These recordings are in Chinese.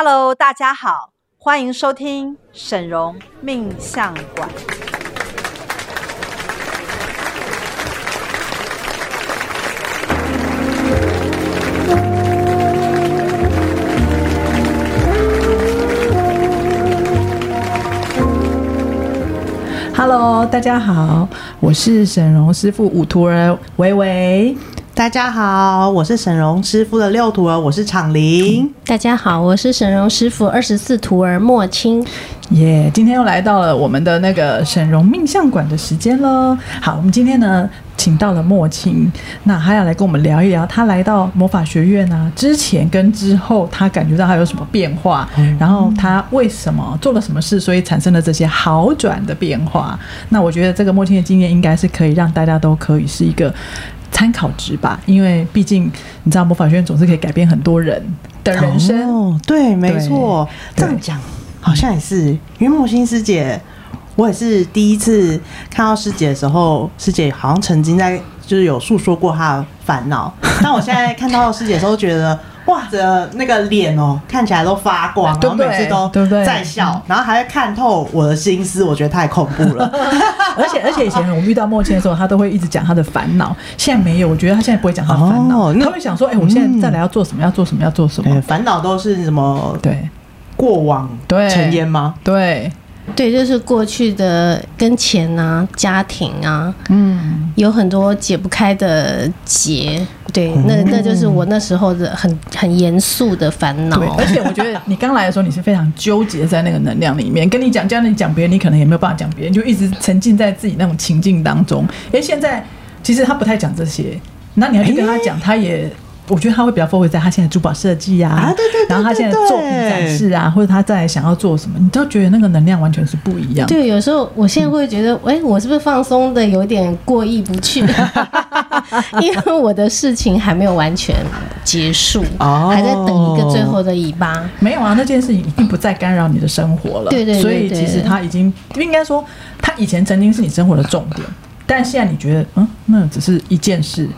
Hello，大家好，欢迎收听沈嵘命相馆。Hello，大家好，我是沈嵘师傅五徒儿维维。大家好，我是沈荣师傅的六徒儿，我是昶伶。大家好，我是沈荣师傅二十四徒儿莫青。耶，yeah, 今天又来到了我们的那个沈荣命相馆的时间喽。好，我们今天呢，请到了莫青，那他要来跟我们聊一聊，他来到魔法学院啊之前跟之后，他感觉到他有什么变化，嗯、然后他为什么做了什么事，所以产生了这些好转的变化。那我觉得这个莫青的经验应该是可以让大家都可以是一个。参考值吧，因为毕竟你知道魔法学院总是可以改变很多人的人生。哦，对，没错，这样讲好像也是。因为木星师姐，我也是第一次看到师姐的时候，师姐好像曾经在就是有诉说过她的烦恼，但我现在看到师姐的时候，觉得。哇，这那个脸哦，看起来都发光，然后每次都在笑，然后还会看透我的心思，我觉得太恐怖了。而且而且以前我遇到莫青的时候，他都会一直讲他的烦恼，现在没有，我觉得他现在不会讲他的烦恼，他会想说，哎，我现在再来要做什么？要做什么？要做什么？烦恼都是什么？对，过往对尘烟吗？对。对，就是过去的跟钱啊、家庭啊，嗯，有很多解不开的结。对，那那就是我那时候的很很严肃的烦恼。而且我觉得你刚来的时候，你是非常纠结在那个能量里面。跟你讲，这样你讲别人，你可能也没有办法讲别人，就一直沉浸在自己那种情境当中。哎，现在其实他不太讲这些，那你要去跟他讲，他也。我觉得他会比较 focus 在他现在珠宝设计啊，啊对对对对，然后他现在作品展示啊，或者他在想要做什么，你都觉得那个能量完全是不一样。对，有时候我现在会觉得，哎、嗯，我是不是放松的有点过意不去？因为我的事情还没有完全结束，哦、还在等一个最后的尾巴。没有啊，那件事情已经不再干扰你的生活了。对对，对对，所以其实他已经应该说，他以前曾经是你生活的重点，但现在你觉得，嗯，那只是一件事。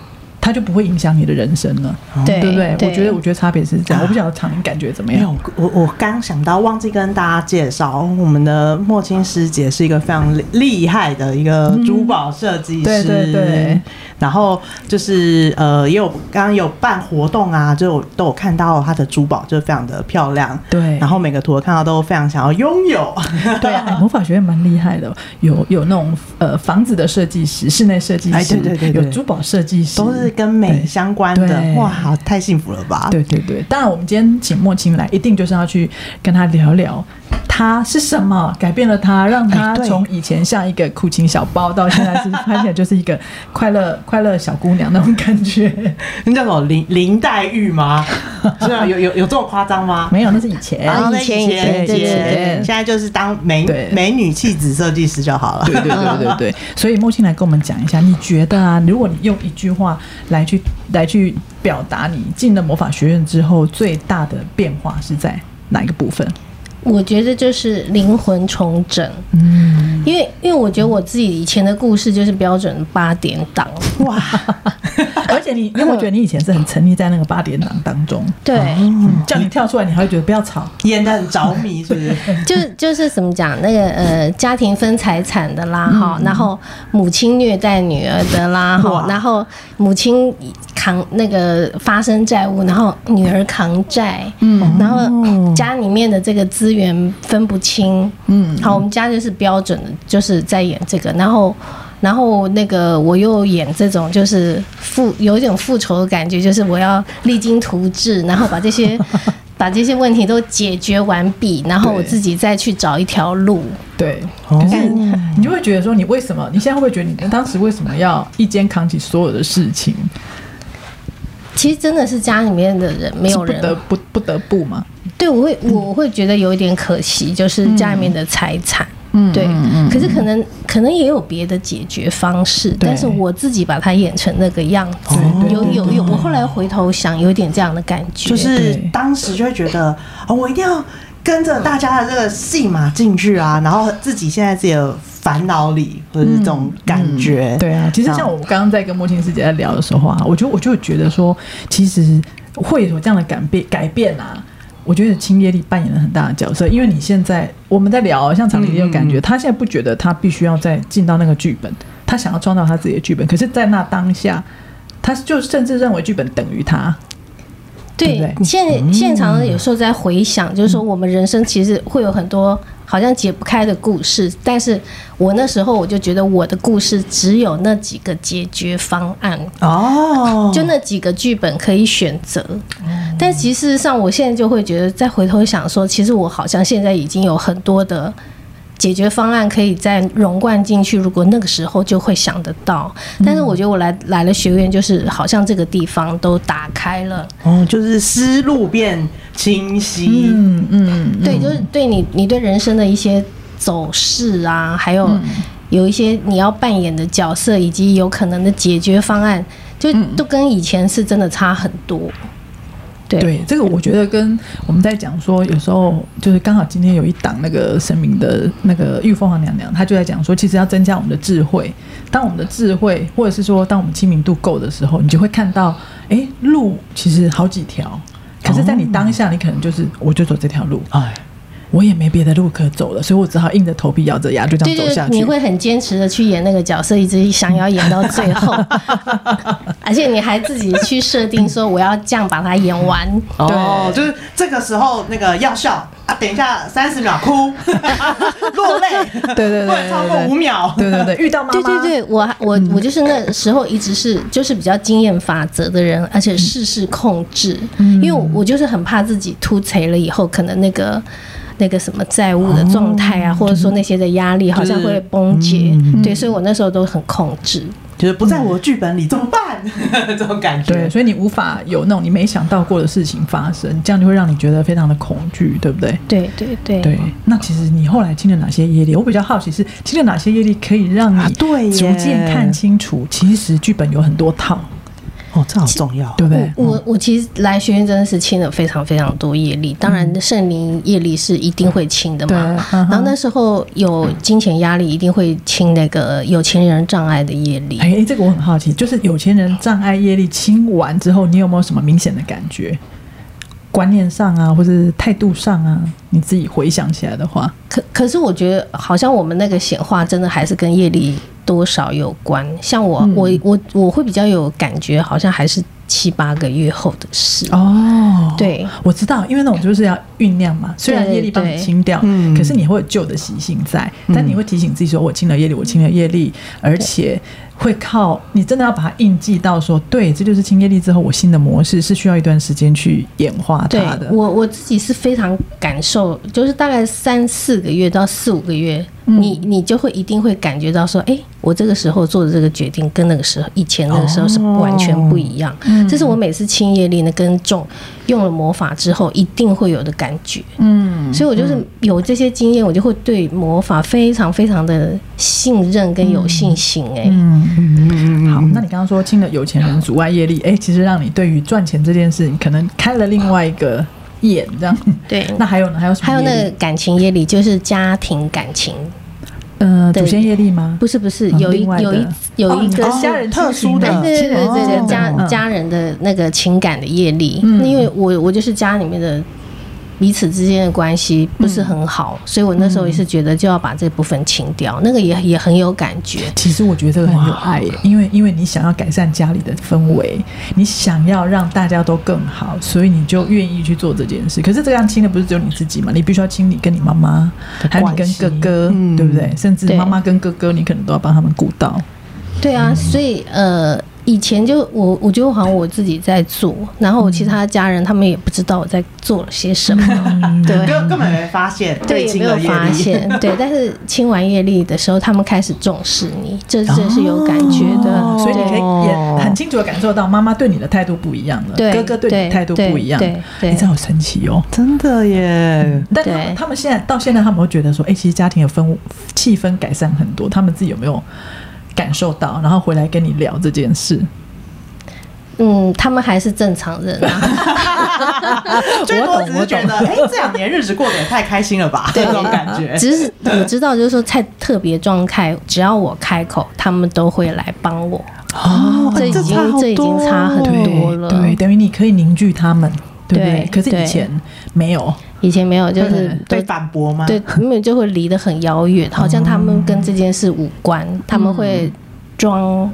它就不会影响你的人生了，对，对不对？我觉得，我觉得差别是这样。啊、我不晓得昶伶感觉怎么样？有，我我刚想到，忘记跟大家介绍，我们的莫青师姐是一个非常厉害的一个珠宝设计师。对对对。然后就是呃，也有刚刚有办活动啊，就都有看到她的珠宝，就非常的漂亮。对。然后每个图我看到都非常想要拥有。对啊，魔法学院蛮厉害的，有有那种呃房子的设计师、室内设计师，对对对，有珠宝设计师，都是。跟美相关的哇，好，太幸福了吧？对对对，当然我们今天请莫青来，一定就是要去跟他聊聊，他是什么改变了他，让他从以前像一个苦情小包，到现在是看起来就是一个快乐 快乐小姑娘那种感觉。那叫什么林林黛玉吗？是啊，有有有这么夸张吗？没有，那是以前，以前以前以前，现在就是当美美女气质设计师就好了。对对对对对，所以莫青来跟我们讲一下，你觉得啊，如果你用一句话。来去来去表达你进了魔法学院之后最大的变化是在哪一个部分？我觉得就是灵魂重整，嗯，因为因为我觉得我自己以前的故事就是标准八点档，哇。而且你，因为我觉得你以前是很沉溺在那个八点档当中，对，叫你跳出来，你还会觉得不要吵，演的很着迷，是不是？就就是怎么讲，那个呃，家庭分财产的啦，哈，然后母亲虐待女儿的啦，哈，然后母亲扛那个发生债务，然后女儿扛债，嗯，然后家里面的这个资源分不清，嗯，好，我们家就是标准的，就是在演这个，然后。然后那个我又演这种就是复有一种复仇的感觉，就是我要励精图治，然后把这些 把这些问题都解决完毕，然后我自己再去找一条路。对，可是你就会觉得说，你为什么？你现在会不会觉得你当时为什么要一肩扛起所有的事情？其实真的是家里面的人没有人不得不不得不嘛？对，我会我会觉得有一点可惜，就是家里面的财产。嗯，对，可是可能可能也有别的解决方式，但是我自己把它演成那个样子，有有有，我后来回头想，有点这样的感觉，就是当时就会觉得，啊，我一定要跟着大家的这个戏码进去啊，然后自己现在自己的烦恼里或者是这种感觉，对啊，其实像我刚刚在跟莫青师姐在聊的时候啊，我就我就觉得说，其实会有这样的改变改变啊。我觉得清业力扮演了很大的角色，因为你现在我们在聊，像常理也有感觉，嗯、他现在不觉得他必须要再进到那个剧本，他想要创造他自己的剧本，可是，在那当下，他就甚至认为剧本等于他。对，对对现现场有时候在回想，就是说我们人生其实会有很多好像解不开的故事，但是我那时候我就觉得我的故事只有那几个解决方案哦，就那几个剧本可以选择。但其实事实上，我现在就会觉得，再回头想说，其实我好像现在已经有很多的。解决方案可以再融贯进去，如果那个时候就会想得到。但是我觉得我来来了学院，就是好像这个地方都打开了，哦，就是思路变清晰。嗯嗯，对，就是对你你对人生的一些走势啊，还有有一些你要扮演的角色，以及有可能的解决方案，就都跟以前是真的差很多。对，对，这个我觉得跟我们在讲说，有时候就是刚好今天有一档那个神明的那个玉凤凰娘娘，她就在讲说，其实要增加我们的智慧。当我们的智慧，或者是说当我们亲民度够的时候，你就会看到，哎，路其实好几条，可是，在你当下，你可能就是我就走这条路，哎。我也没别的路可走了，所以我只好硬着头皮咬着牙就这样走下去。你会很坚持的去演那个角色，一直想要演到最后，而且你还自己去设定说我要这样把它演完。哦，就是这个时候那个要笑啊，等一下三十秒哭 落泪，对对对，不能超过五秒。对对对，遇到妈妈，对对对，我我我就是那时候一直是就是比较经验法则的人，而且事事控制，因为我就是很怕自己突袭了以后，可能那个。那个什么债务的状态啊，或者说那些的压力，好像会崩解。对，所以我那时候都很控制，就是不在我剧本里怎么办？这种感觉。对，所以你无法有那种你没想到过的事情发生，这样就会让你觉得非常的恐惧，对不对？对对对。对，那其实你后来清了哪些业力？我比较好奇是清了哪些业力可以让你对逐渐看清楚，其实剧本有很多套。哦，这好重要，对不对？我我，其实来学院真的是清了非常非常多业力，当然圣灵业力是一定会清的嘛。嗯、然后那时候有金钱压力，一定会清那个有钱人障碍的业力。哎，这个我很好奇，就是有钱人障碍业力清完之后，你有没有什么明显的感觉？观念上啊，或是态度上啊，你自己回想起来的话，可可是我觉得好像我们那个显化真的还是跟业力多少有关。像我，嗯、我，我，我会比较有感觉，好像还是七八个月后的事。哦，对，我知道，因为那种就是要酝酿嘛。虽然业力帮你清掉，嗯，可是你会有旧的习性在，嗯、但你会提醒自己说：“我清了业力，我清了业力，而且。”会靠你真的要把它印记到说，对，这就是清业力之后我新的模式是需要一段时间去演化它的。我我自己是非常感受，就是大概三四个月到四五个月，嗯、你你就会一定会感觉到说，哎，我这个时候做的这个决定跟那个时候以前那个时候是完全不一样。哦、这是我每次清业力呢跟重用了魔法之后一定会有的感觉。嗯，所以我就是有这些经验，我就会对魔法非常非常的信任跟有信心、欸。哎、嗯。嗯嗯，好，那你刚刚说清了有钱人阻碍业力，哎、欸，其实让你对于赚钱这件事，情可能开了另外一个眼，这样。对，那还有呢？还有什么？还有那个感情业力，就是家庭感情。呃，祖先业力吗？不是，不是，有一有一有一个家人特殊的，对对对对，家家人的那个情感的业力。嗯，因为我我就是家里面的。彼此之间的关系不是很好，嗯、所以我那时候也是觉得就要把这部分清掉，嗯、那个也也很有感觉。其实我觉得这个很有爱耶，因为因为你想要改善家里的氛围，你想要让大家都更好，所以你就愿意去做这件事。可是这样清的不是只有你自己嘛？你必须要清你跟你妈妈，还有你跟哥哥，嗯、对不对？甚至妈妈跟哥哥，你可能都要帮他们顾到。对啊，所以呃。以前就我，我觉得好像我自己在做，然后我其他家人他们也不知道我在做了些什么，对，根根本没发现，对，也没有发现，对。但是清完业力的时候，他们开始重视你，这这是有感觉的，所以你可以也很清楚的感受到妈妈对你的态度不一样了，哥哥对你态度不一样，对，你这好神奇哦，真的耶。但他们他们现在到现在，他们会觉得说，哎，其实家庭的氛气氛改善很多，他们自己有没有？感受到，然后回来跟你聊这件事。嗯，他们还是正常人啊。我懂，是觉得，哎，这两年日子过得也太开心了吧？这种感觉。只是我知道，就是说，太特别状态，只要我开口，他们都会来帮我。哦，这已经这已经差很多了。对，等于你可以凝聚他们。对不对？对可是以前没有，以前没有，就是嗯被反驳吗？对，没有就会离得很遥远，好像他们跟这件事无关，他们会装装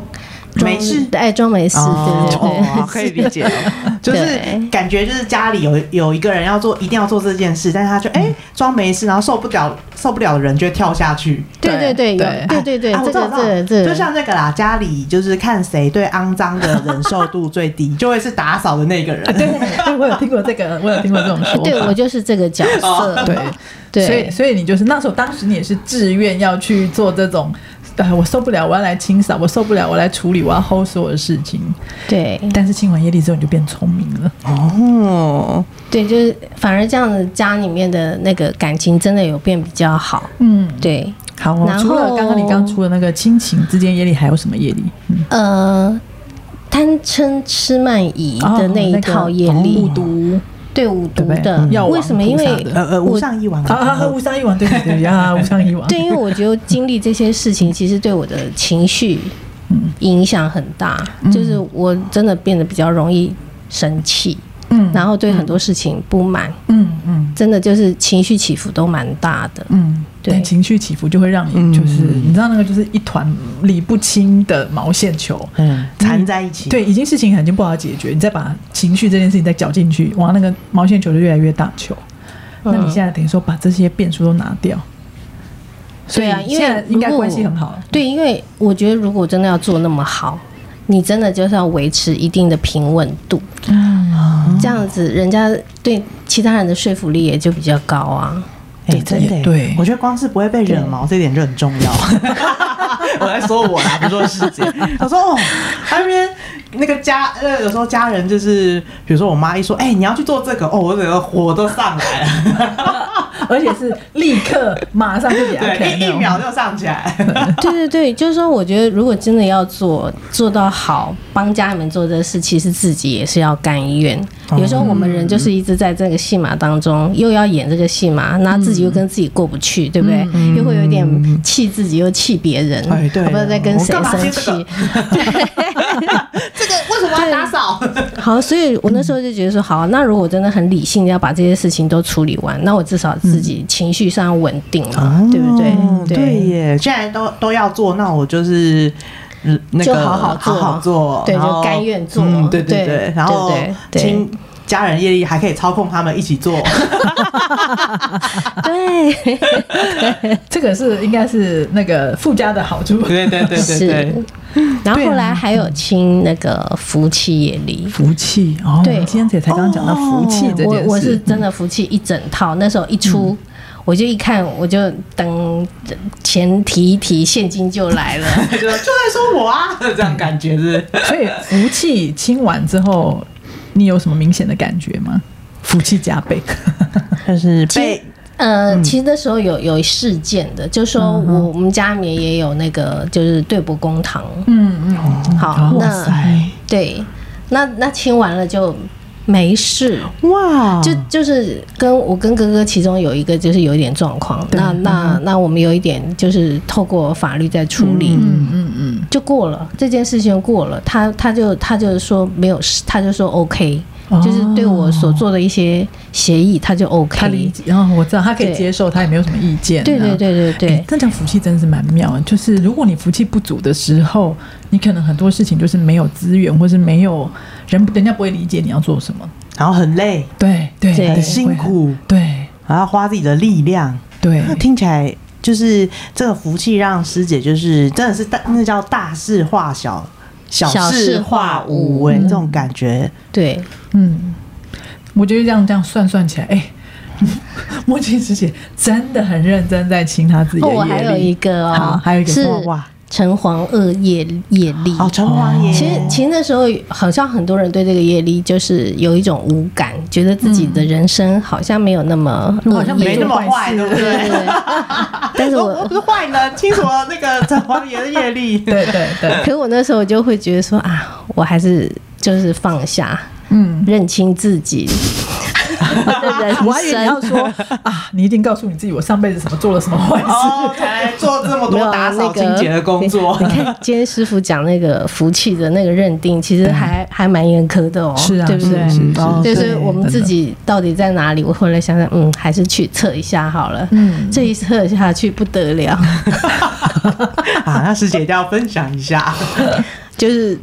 没事。哎，装没事，哦对对对，哦可以理解哦，就是感觉就是家里有有一个人要做，一定要做这件事，但是他就哎装没事，然后受不了受不了的人就会跳下去。对对对，有对对对我知道这个这个，就像那个啦，家里就是看谁对肮脏的忍受度最低，就会是打扫的那个人。啊对，对我有听过这个，我有听过这种说法。对我就是这个角色，对。对，所以所以你就是那时候，当时你也是自愿要去做这种，呃，我受不了，我要来清扫，我受不了，我来处理，我要 hold 所有的事情。对但是清完业力之后，你就变聪明了。哦，对，就是反而这样子家里面的那个感情真的有变比较好，嗯，对，好哦。然后除了刚刚你刚出的那个亲情之间业力，还有什么业力？嗯，呃，贪嗔痴慢疑的那一套业力，对五毒的，为什么？因为呃呃，无上一王啊，无上一王，对对对呀，无上一王。对，因为我觉得经历这些事情，其实对我的情绪影响很大，就是我真的变得比较容易生气，嗯然后对很多事情不满，嗯嗯真的就是情绪起伏都蛮大的。嗯，对情绪起伏就会让你就是，你知道那个就是一团理不清的毛线球。嗯缠在一起。对，已经事情已经不好解决，你再把情绪这件事情再搅进去，哇，那个毛线球就越来越大球。那你现在等于说把这些变数都拿掉，所以对啊因为现在应该关系很好。对，因为我觉得如果真的要做那么好，你真的就是要维持一定的平稳度，这样子人家对其他人的说服力也就比较高啊。哎、对真的耶，对。我觉得光是不会被惹毛这点就很重要。我在说我啦，不说师姐。他说哦，他那边那个家，呃，有时候家人就是，比如说我妈一说，哎、你要去做这个，哦，我整个火都上来了，而且是立刻马上就给他看对，一一秒就上起来。对对对，就是说，我觉得如果真的要做做到好，帮家人们做这事，其实自己也是要甘愿。有时候我们人就是一直在这个戏码当中，又要演这个戏码，那自己又跟自己过不去，对不对？又会有点气自己，又气别人，哎对我不知道在跟谁生这个气。这个打扫？好，所以我那时候就觉得说，好，那如果真的很理性的要把这些事情都处理完，那我至少自己情绪上稳定了，对不对哦？对耶，既然都都要做，那我就是。嗯那个就好好做好好做，对就甘愿做嗯对对对对，然后对对对亲家人业力还可以操控他们一起做，对，这个是应该是那个附加的好处。对对对对是对，。然后后来还有清那个福气业力。福气哦，对今天也才刚刚讲到福气这件事，我我是真的福气一整套，那时候一出，我就一看，我就等钱提一提，现金就来了。就就在说我啊，这样感觉是。所以福气清完之后，你有什么明显的感觉吗？福气加倍，就是被呃，其实那时候有有事件的，就是说我我们家里面也有那个就是对簿公堂，嗯嗯，好，那，对，那那清完了就没事。哇，就就是跟我跟哥哥其中有一个就是有一点状况，那那那我们有一点就是透过法律在处理，嗯嗯嗯，就过了这件事情过了，他他就他就说没有事，他就说 OK，、哦。就是对我所做的一些协议，他就 OK，他理解，然后我知道他可以接受，他也没有什么意见。对对对对对哎这样。讲福气真的是蛮妙的，就是如果你福气不足的时候，你可能很多事情就是没有资源，或是没有人，人家不会理解你要做什么。然后很累，对对，对。对很辛苦，对。然后花自己的力量，对。那听起来就是这个福气让师姐就是真的是大，那叫大事化小，小小事事化化无，无哎，这种感觉，对，嗯，我觉得这样这样算算起来，哎、墨镜师姐真的很认真在清她自己的哦，业力。我还有一个好哦，还有一个哇城隍二业业力哦，城隍爷，其实，其实那时候好像很多人对这个业力就是有一种无感，觉得自己的人生好像没有那么恶好像没那么坏对不对？但是我不是坏人，清楚了那个城隍爷的业力，对对对，可是我那时候就会觉得说啊，我还是就是放下，嗯，认清自己，我还以为你要生。说 啊，你一定告诉你自己，我上辈子什么做了什么坏事。做这么多打扫那个清洁的工作。你看今天师傅讲那个福气的那个认定，其实还还蛮严苛的哦，是啊，对不对？就是我们自己到底在哪里？我后来想想，嗯，还是去测一下好了。嗯，这一测下去不得了，啊，那师姐一定要分享一下。就是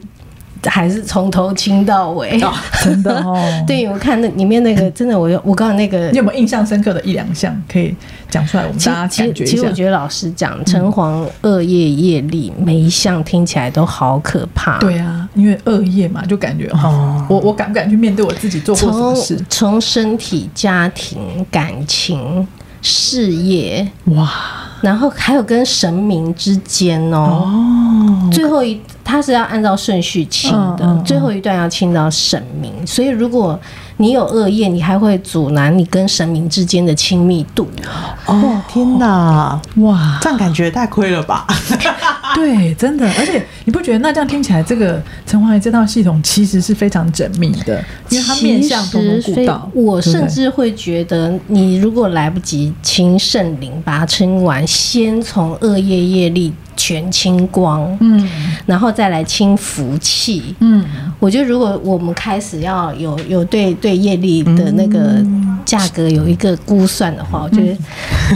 还是从头清到尾。真的哦。对，我看那里面那个真的，我有我刚刚那个你有没有印象深刻的一两项可以讲出来？我们其大家感觉一下其实我。觉得老实讲，城隍恶业业力每一项听起来都好可怕。对啊，因为恶业嘛，就感觉哦，我我敢不敢去面对我自己做过什么从事？从身体、家庭、感情、事业，哇然后还有跟神明之间哦，哦，最后一它是要按照顺序清的，嗯嗯嗯最后一段要清到神明。所以如果你有恶业，你还会阻拦你跟神明之间的亲密度。哦，天哪，哇，这样感觉太亏了吧？对，真的，而且你不觉得那这样听起来，这个城隍爷这套系统其实是非常缜密的，因为它面向通通其实非顾到。我甚至会觉得，你如果来不及清圣灵，把它清完，先从恶业业力全清光，嗯。然后再来清福气。嗯，我觉得，如果我们开始要有有对对业力的那个价格有一个估算的话，我觉得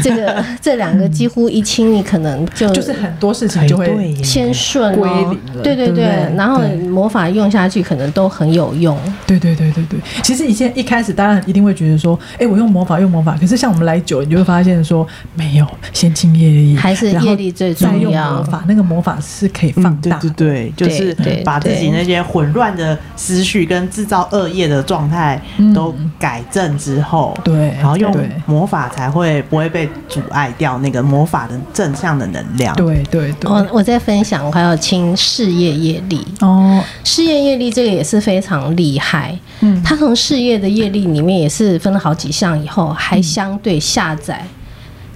这个 这两个几乎一清，你可能就就是很多事情就会先顺归哦零了，对对对然后魔法用下去可能都很有用。对对对对对，其实以前一开始大家一定会觉得说，哎，我用魔法用魔法，可是像我们来久，你就会发现说，没有，先清业力，还是业力最重要魔法，那个魔法是可以放嗯，对大的。对对，就是对对把自己那些混乱的思绪跟制造恶业的状态都改正之后，对然后用魔法才会不会被阻碍掉那个魔法的正向的能量。对对对，我我在分享，我还要清事业业力。哦，事业业力这个也是非常厉害，嗯。它从事业的业力里面也是分了好几项，以后还相对下载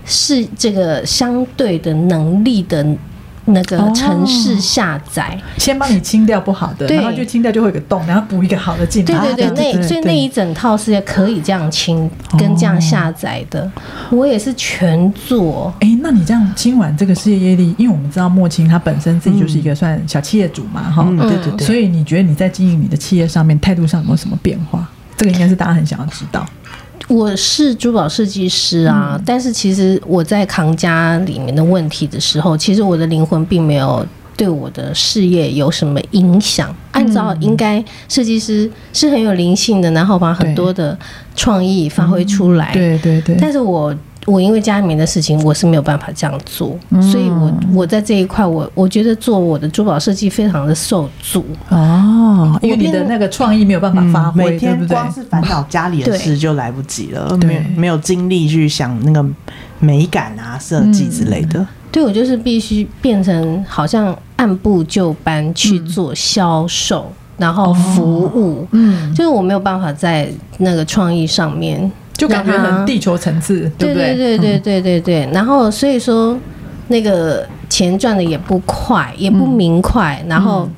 是这个相对的能力的那个城市下载。先帮你清掉不好的，然后就清掉就会有个洞，然后补一个好的进来。对对对，啊那所以那一整套是可以这样清跟这样下载的，我也是全做。哎，那你这样清完这个事业业力，因为我们知道莫清他本身自己就是一个算小企业主嘛，哈、嗯，对对对，所以你觉得你在经营你的企业上面态度上有没有什么变化？这个应该是大家很想要知道。我是珠宝设计师啊，但是其实我在扛家里面的问题的时候，其实我的灵魂并没有对我的事业有什么影响。按照应该设计师是很有灵性的，然后把很多的创意发挥出来。对对对，但是我我因为家里面的事情，我是没有办法这样做，所以我我在这一块，我我觉得做我的珠宝设计非常的受阻。哦，因为你的那个创意没有办法发挥，每对不对？天光是烦恼家里的事就来不及了，没有没有精力去想那个美感啊、设计之类的。对，我就是必须变成好像按部就班去做销售，然后服务，嗯，就是我没有办法在那个创意上面就感觉很地球层次，对不对？对对对对对，然后所以说那个钱赚的也不快，也不明快，然后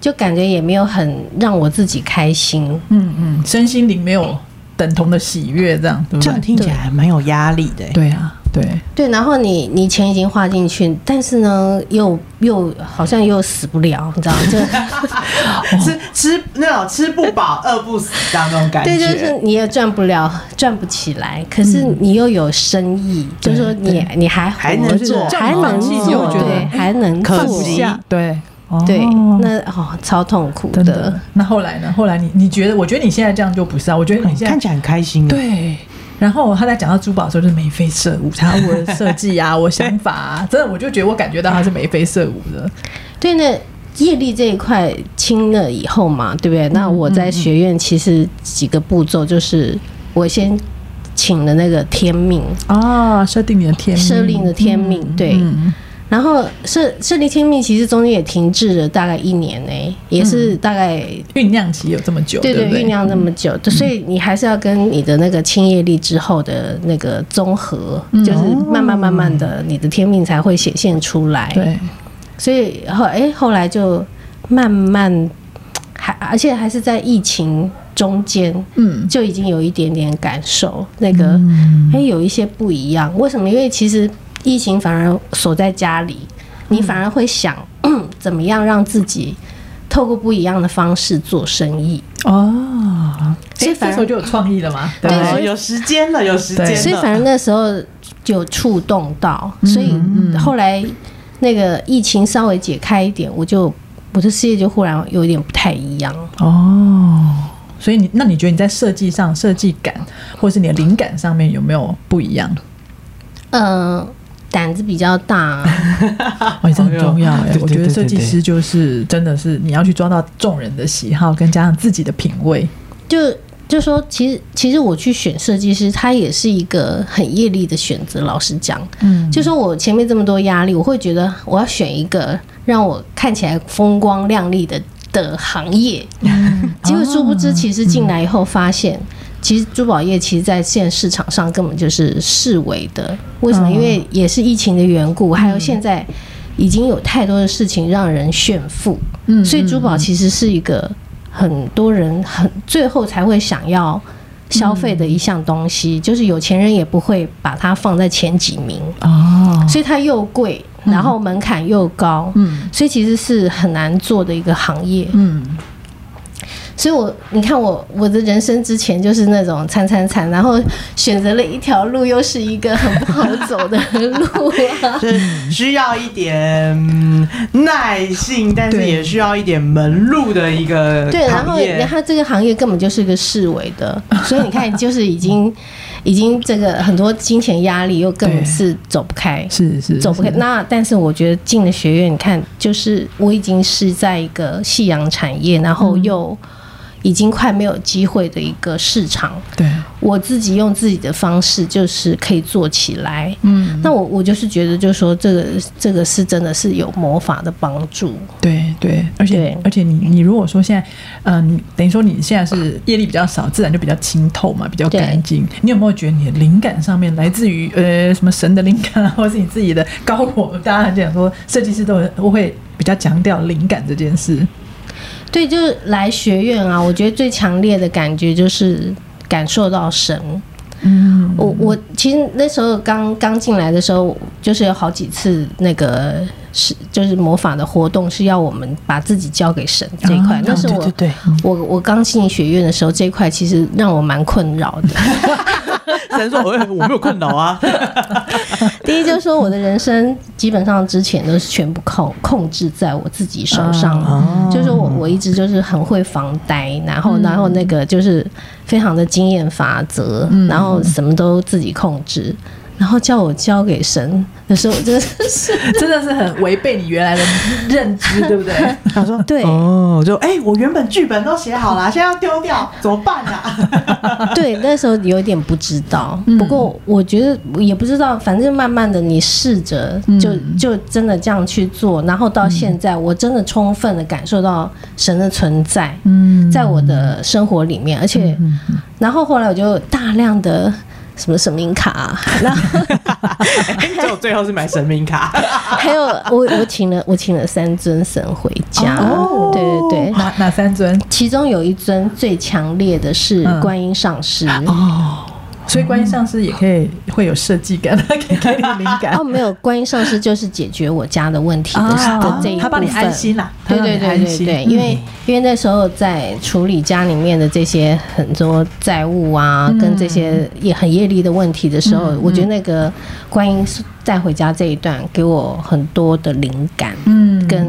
就感觉也没有很让我自己开心。嗯嗯，身心灵没有等同的喜悦，这样对不对？这样听起来还蛮有压力的、欸。对啊，对，对，然后你你钱已经花进去，但是呢，又又好像又死不了，你知道吗？就 吃吃那种吃不饱饿不死这样那种感觉。对，就是你也赚不了，赚不起来，可是你又有生意，就是说你对你还还能做还能做，对，还能可做惜下对哦对，那哦超痛苦真的。那后来呢？后来你你觉得？我觉得你现在这样就不是啊，我觉得你现在看起来很开心。，对。然后他在讲到珠宝的时候，就是眉飞色舞，他我的设计啊，我想法啊，真的我就觉得我感觉到他是眉飞色舞的。对，那业力这一块清了以后嘛，对不对？那我在学院其实几个步骤就是，我先请了那个天命，啊，设定你的天命，设定的天命，对。嗯然后设设立天命，其实中间也停滞了大概一年呢，也是大概酝酿期有这么久，对对酝酿那么久，所以你还是要跟你的那个清业力之后的那个综合，就是慢慢慢慢的，你的天命才会显现出来。对，所以后哎后来就慢慢还而且还是在疫情中间，嗯，就已经有一点点感受，那个哎、有一些不一样。为什么？因为其实疫情反而锁在家里，你反而会想、嗯、怎么样让自己透过不一样的方式做生意。哦，所以反而这时候就有创意了嘛？对有时间了，有时间，所以反正那时候就触动到，所以后来那个疫情稍微解开一点，我就我的事业就忽然有一点不太一样。哦，所以你那你觉得你在设计上、设计感，或是你的灵感上面有没有不一样？嗯，胆子比较大、啊，哦，这很重要我觉得设计师就是真的是你要去抓到众人的喜好，跟加上自己的品味。就就说其实其实我去选设计师，他也是一个很业力的选择。老实讲，嗯，就说我前面这么多压力，我会觉得我要选一个让我看起来风光亮丽的的行业。结果殊不知，其实进来以后发现，其实珠宝业其实在现在市场上根本就是式微的。为什么？因为也是疫情的缘故，还有现在已经有太多的事情让人炫富，嗯所以珠宝其实是一个很多人很最后才会想要消费的一项东西，就是有钱人也不会把它放在前几名，哦，所以它又贵，然后门槛又高，嗯。所以其实是很难做的一个行业。嗯，所以我你看我我的人生之前就是那种惨惨惨，然后选择了一条路，又是一个很不好走的路啊。就是需要一点耐性，但是也需要一点门路的一个对，然后然后这个行业根本就是一个式微的，所以你看，就是已经已经这个很多金钱压力，又根本是走不开。是是走不开。那但是我觉得进了学院，你看，就是我已经是在一个夕阳产业，然后又已经快没有机会的一个市场。对，我自己用自己的方式，就是可以做起来。嗯，那我我就是觉得，就是说这个这个是真的是有魔法的帮助。对对，而且而且你你如果说现在，嗯、你等于说你现在是业力比较少，自然就比较清透嘛，比较干净。你有没有觉得你的灵感上面来自于呃什么神的灵感啊，或是你自己的高我？大家很讲说，设计师都都会比较强调灵感这件事。对，就是来学院啊，我觉得最强烈的感觉就是感受到神。嗯，我我其实那时候刚刚进来的时候，就是有好几次那个是就是魔法的活动，是要我们把自己交给神这一块。哦那是我对对对，我我刚进学院的时候，这一块其实让我蛮困扰的。神说我我没有困扰啊，第一就是说，我的人生基本上之前都是全部控控制在我自己手上，嗯就是我我一直就是很会防呆，然后然后那个就是非常的经验法则，然后什么都自己控制，然后叫我交给神的时候，我真的是 真的是很违背你原来的认知，对不对？他说对。哦，就哎、我原本剧本都写好了，现在要丢掉，怎么办啊？对，那时候有点不知道，不过我觉得也不知道，反正慢慢的你试着就就真的这样去做，然后到现在我真的充分的感受到神的存在，嗯。在我的生活里面，而且然后后来我就大量的什么神明卡啊，然后就最后是买神明卡，还有我我请了我请了三尊神回家，哦。对对对，哪哪三尊？其中有一尊最强烈的是观音上师。哦，所以观音上师也可以会有设计感，它可以给你灵感。哦，。没有，观音上师就是解决我家的问题的、哦的这一部分，他帮你安心啦对对对对对，因为因为那时候在处理家里面的这些很多债务啊，跟这些也很业力的问题的时候，我觉得那个观音带回家这一段给我很多的灵感，嗯，跟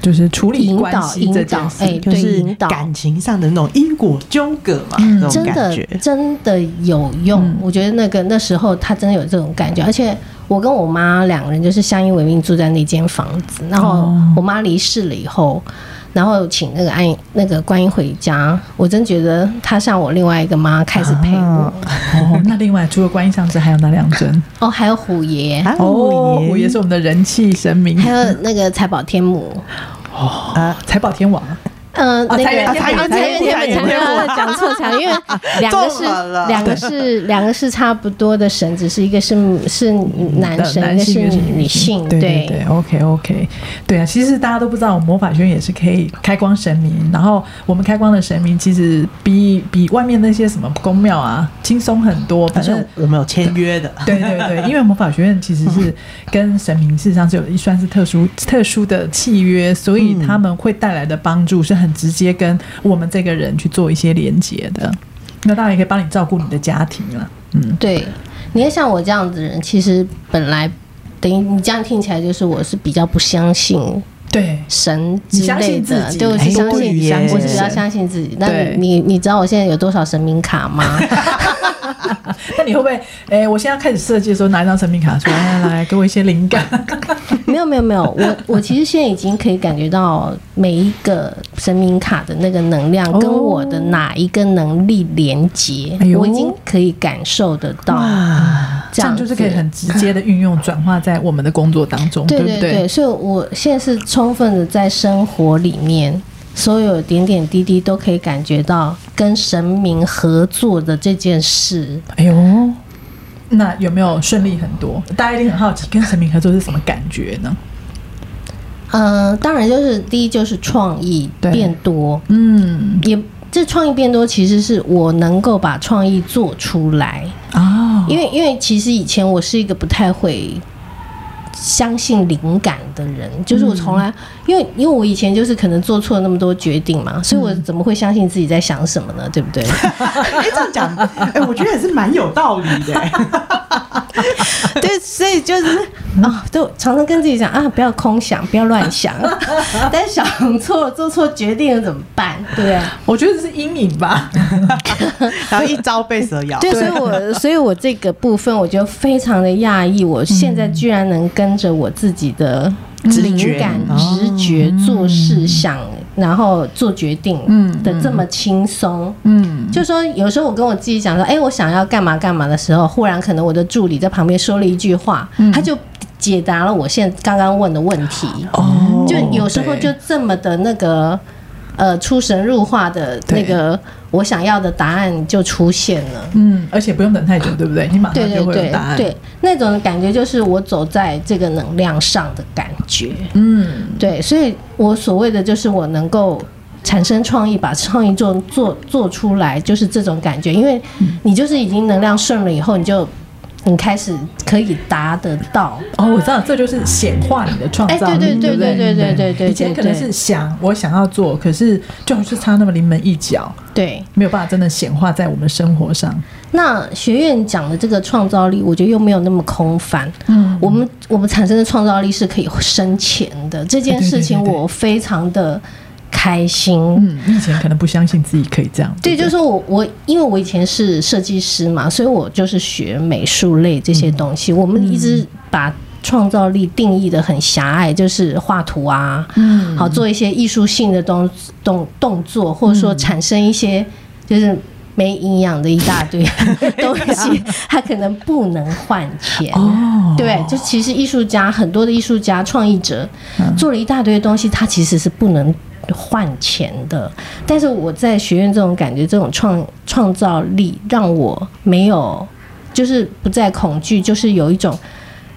就是处理引导。引导哎就是感情上的那种因果纠葛嘛，嗯那种真的感觉。真的有用。我觉得那个那时候他真的有这种感觉，而且我跟我妈两个人就是相依为命住在那间房子，然后我妈离世了以后。然后请那个安那个观音回家，我真觉得她像我另外一个妈，开始陪我。哦，那另外除了观音上师，还有哪两尊？哦，还有虎爷，啊哦，虎爷是我们的人气神明，还有那个财宝天母。啊，财宝天王啊，呃，那个财源啊天赋财源天赋，财源天赋讲错讲，因为 两个是两个是两个是差不多的神，只是一个是是男神，一个是女性，对对对，OK OK，对啊，其实大家都不知道，魔法学院也是可以开光神明，然后我们开光的神明其实比比外面那些什么宫庙啊轻松很多，反正我们有签约的，对对对，因为魔法学院其实是跟神明事实上是有一算是特殊特殊的契约，所以他们会带来的帮助是很很直接跟我们这个人去做一些连接的。那当然也可以帮你照顾你的家庭了。嗯，对，你看像我这样子的人，其实本来等于你这样听起来就是我是比较不相信。对神之类的，相信自己对，我是相信，相信我是比较相信自己。那你你你知道我现在有多少神明卡吗？那你会不会？哎、欸，我现在开始设计的时候，拿一张神明卡出来，来给我一些灵感。没有没有没有，我我其实现在已经可以感觉到每一个神明卡的那个能量跟我的哪一个能力连接，哎、我已经可以感受得到。这样就是可以很直接的运用转化在我们的工作当中，对对不对？所以我现在是充分的在生活里面。所有点点滴滴都可以感觉到跟神明合作的这件事。哎呦，那有没有顺利很多？大家一定很好奇，跟神明合作是什么感觉呢？呃，当然就是第一就是创意变多，嗯，也这创意变多，其实是我能够把创意做出来啊。因为因为其实以前我是一个不太会。相信灵感的人，就是我从来，嗯、因为因为我以前就是可能做错了那么多决定嘛，所以我怎么会相信自己在想什么呢？对不对？哎、欸，这样讲，哎、欸，我觉得也是蛮有道理的。对，所以就是啊，就常常跟自己讲啊，不要空想，不要乱想。但是想错了，做错决定了怎么办？对？我觉得是阴影吧。然后一朝被蛇咬。对，所以我所以我这个部分，我觉得非常的讶异，我现在居然能跟着我自己的灵感、直觉做事、想，然后做决定，的这么轻松。嗯，就说有时候我跟我自己讲说，哎，我想要干嘛干嘛的时候，忽然可能我的助理在旁边说了一句话，他就解答了我现在刚刚问的问题。哦，就有时候就这么的那个。呃，出神入化的那个，我想要的答案就出现了。嗯，而且不用等太久，对不对？你马上就会有答案。对，对，对，对，那种感觉就是我走在这个能量上的感觉。嗯，对，所以我所谓的就是我能够产生创意，把创意做做做出来，就是这种感觉。因为你就是已经能量顺了以后，你就。你开始可以达得到。哦我知道这就是显化你的创造力对对对对？对对以前可能是想我想要做可是就是差那么临门一脚对。没有办法真的显化在我们生活上。那学院讲的这个创造力我觉得又没有那么空泛。嗯。我们我们产生的创造力是可以生钱的这件事情我非常的开心，嗯，你以前可能不相信自己可以这样。对，就是说我我，因为我以前是设计师嘛，所以我就是学美术类这些东西。嗯、我们一直把创造力定义的很狭隘，就是画图啊，嗯，好做一些艺术性的动动动作，或者说产生一些就是没营养的一大堆 东西，它可能不能换钱。哦，对，就其实艺术家很多的艺术家创意者做了一大堆东西，他其实是不能。换钱的，但是我在学院这种感觉，这种创创造力让我没有，就是不再恐惧，就是有一种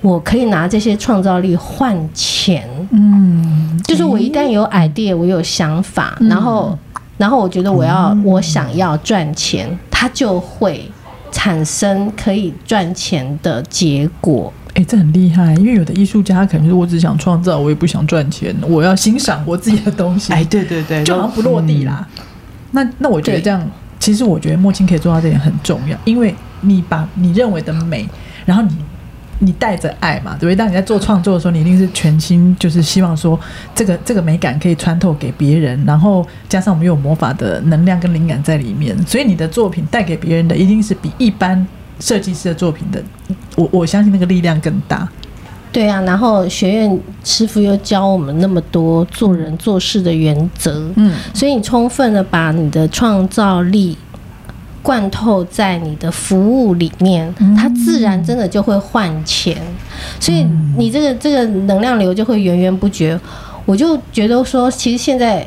我可以拿这些创造力换钱，嗯，就是我一旦有 idea，我有想法，嗯、然后然后我觉得我要、嗯、我想要赚钱，它就会产生可以赚钱的结果。哎、欸，这很厉害，因为有的艺术家可能就是我只想创造，我也不想赚钱，我要欣赏我自己的东西。哎，对对对，就好像不落地啦。嗯、那那我觉得这样，其实我觉得墨青可以做到这点很重要，因为你把你认为的美，然后你你带着爱嘛，对不对？当你在做创作的时候，你一定是全心，就是希望说这个这个美感可以穿透给别人，然后加上我们有魔法的能量跟灵感在里面，所以你的作品带给别人的一定是比一般。设计师的作品的，我我相信那个力量更大。对啊，然后学院师傅又教我们那么多做人做事的原则，嗯，所以你充分的把你的创造力贯透在你的服务里面，它自然真的就会换钱，所以你这个这个能量流就会源源不绝。我就觉得说，其实现在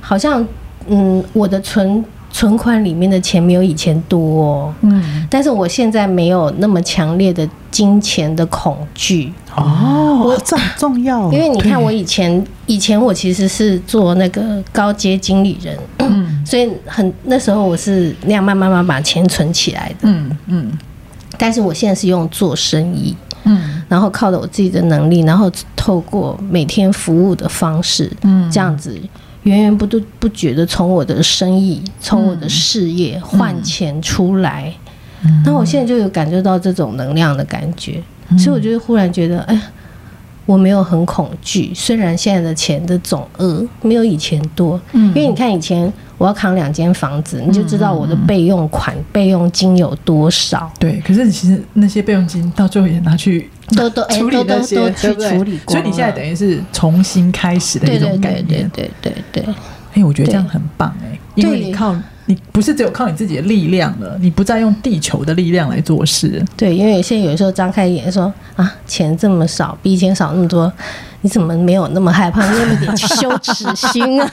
好像嗯，我的存存款里面的钱没有以前多，哦，嗯，但是我现在没有那么强烈的金钱的恐惧。哦，这很 重要。因为你看，我以前以前我其实是做那个高阶经理人，嗯，所以很那时候我是那样慢慢慢把钱存起来的，嗯嗯。但是我现在是用做生意，嗯，然后靠着我自己的能力，然后透过每天服务的方式，嗯，这样子源源不断不绝的从我的生意、从我的事业换钱出来，嗯，那我现在就有感觉到这种能量的感觉。所以我就忽然觉得，哎，我没有很恐惧。虽然现在的钱的总额没有以前多，嗯，因为你看以前我要扛两间房子，你就知道我的备用款、备用金有多少。对，可是其实那些备用金到最后也拿去都都哎都都都去处理过。所以你现在等于是重新开始的一种概念。对对对对。哎，我觉得这样很棒哎，因为你靠。你不是只有靠你自己的力量了，你不再用地球的力量来做事。对，因为现在有时候张开眼说啊，钱这么少，比以前少那么多，你怎么没有那么害怕，你有没有点羞耻心啊？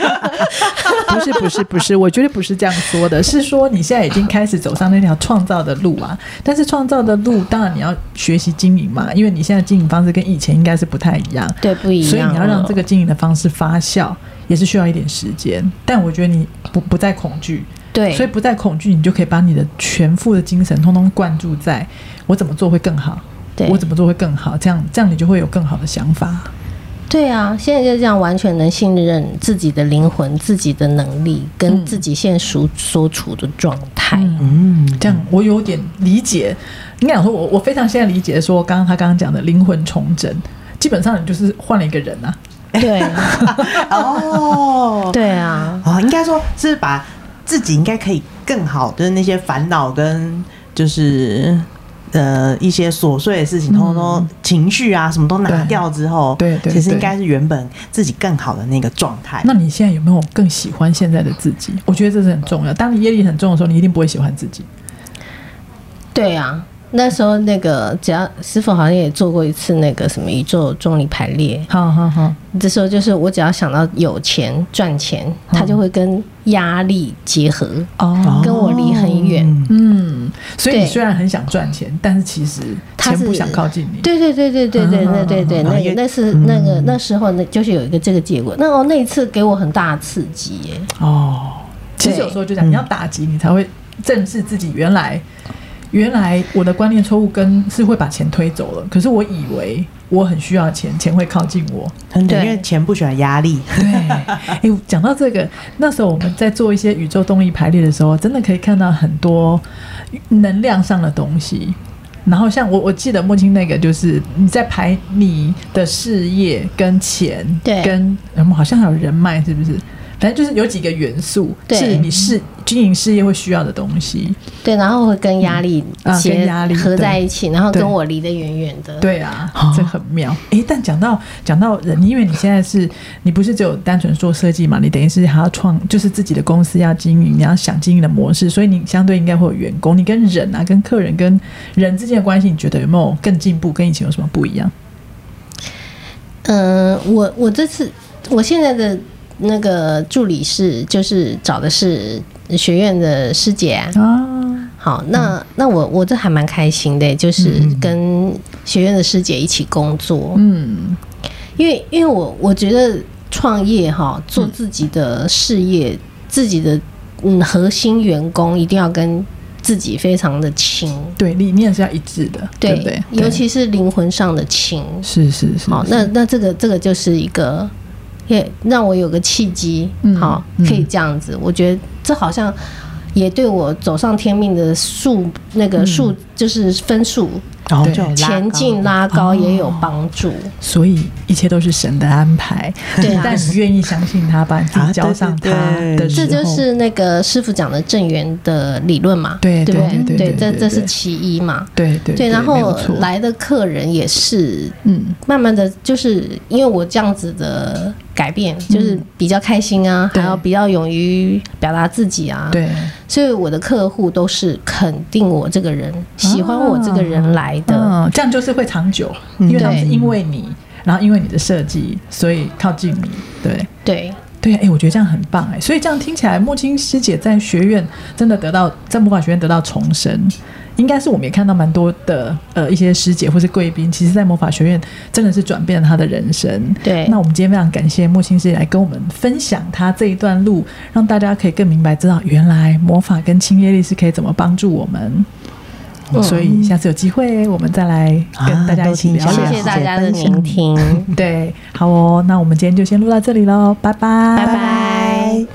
不是不是不是，我觉得不是这样说的，是说你现在已经开始走上那条创造的路啊。但是创造的路，当然你要学习经营嘛，因为你现在经营方式跟以前应该是不太一样，对，不一样。所以你要让这个经营的方式发酵，也是需要一点时间。但我觉得你不不再恐惧。对，所以不再恐惧，你就可以把你的全副的精神通通灌注在我怎么做会更好，对，我怎么做会更好，这样这样你就会有更好的想法。对啊，现在就这样完全能信任自己的灵魂、自己的能力跟自己现在所所处的状态。嗯，这样我有点理解。你想说我我非常现在理解说，刚刚他刚刚讲的灵魂重整，基本上你就是换了一个人啊。对，哦，对啊，哦，应该说是把。自己应该可以更好的那些烦恼跟就是呃一些琐碎的事情，通通情绪啊什么都拿掉之后，对对，其实应该是原本自己更好的那个状态。那你现在有没有更喜欢现在的自己？我觉得这是很重要。当你业力很重的时候，你一定不会喜欢自己。对啊。那时候，那个只要师傅好像也做过一次那个什么宇宙重力排列。好好好，这时候就是我只要想到有钱赚钱，他就会跟压力结合，哦，跟我离很远。嗯，所以你虽然很想赚钱，但是其实钱不想靠近你。对对对对对对对对对，那个那是那个那时候那就是有一个这个结果。那哦，那一次给我很大的刺激耶。哦，其实有时候就讲你要打击你才会正视自己原来。原来我的观念错误，跟是会把钱推走了。可是我以为我很需要钱，钱会靠近我。对，因为钱不喜欢压力。对，哎，讲到这个，那时候我们在做一些宇宙动力排列的时候，真的可以看到很多能量上的东西。然后像我，我记得木青那个，就是你在排你的事业跟钱，对，跟我们好像还有人脉，是不是？反正就是有几个元素，是你是经营事业会需要的东西。对，然后会跟压力结压力合在一起，然后跟我离得远远的。对啊，这很妙。哎，但讲到讲到人，因为你现在是你不是只有单纯做设计嘛？你等于是还要创，就是自己的公司要经营，你要想经营的模式，所以你相对应该会有员工。你跟人啊，跟客人跟人之间的关系，你觉得有没有更进步？跟以前有什么不一样？嗯，我我这次我现在的。那个助理是就是找的是学院的师姐啊，好，那那我我这还蛮开心的，就是跟学院的师姐一起工作，嗯，因为因为我我觉得创业哈，做自己的事业，自己的嗯核心员工一定要跟自己非常的亲，对，理念是要一致的，对不对？尤其是灵魂上的亲，是是是，好，那那这个这个就是一个。也让我有个契机，好，可以这样子。我觉得这好像也对我走上天命的数那个数，就是分数。然后就前进拉高也有帮助，所以一切都是神的安排。对，但你愿意相信他，把自己交上他的，这就是那个师傅讲的正缘的理论嘛。对对对对，这这是其一嘛。对对对，然后来的客人也是，嗯，慢慢的就是因为我这样子的改变，就是比较开心啊，还要比较勇于表达自己啊。对，所以我的客户都是肯定我这个人，喜欢我这个人来的。嗯，这样就是会长久，因为他们是因为你，然后因为你的设计，所以靠近你。对对，对，哎，我觉得这样很棒，哎，所以这样听起来，木青师姐在学院真的得到在魔法学院得到重生。应该是我们也看到蛮多的呃一些师姐或是贵宾，其实，在魔法学院真的是转变了他的人生。对，那我们今天非常感谢莫青师姐来跟我们分享他这一段路，让大家可以更明白知道原来魔法跟清业力是可以怎么帮助我们。嗯、所以下次有机会我们再来跟大家一起聊聊。谢谢大家的聆听。对，好哦，那我们今天就先录到这里喽，拜拜，拜拜。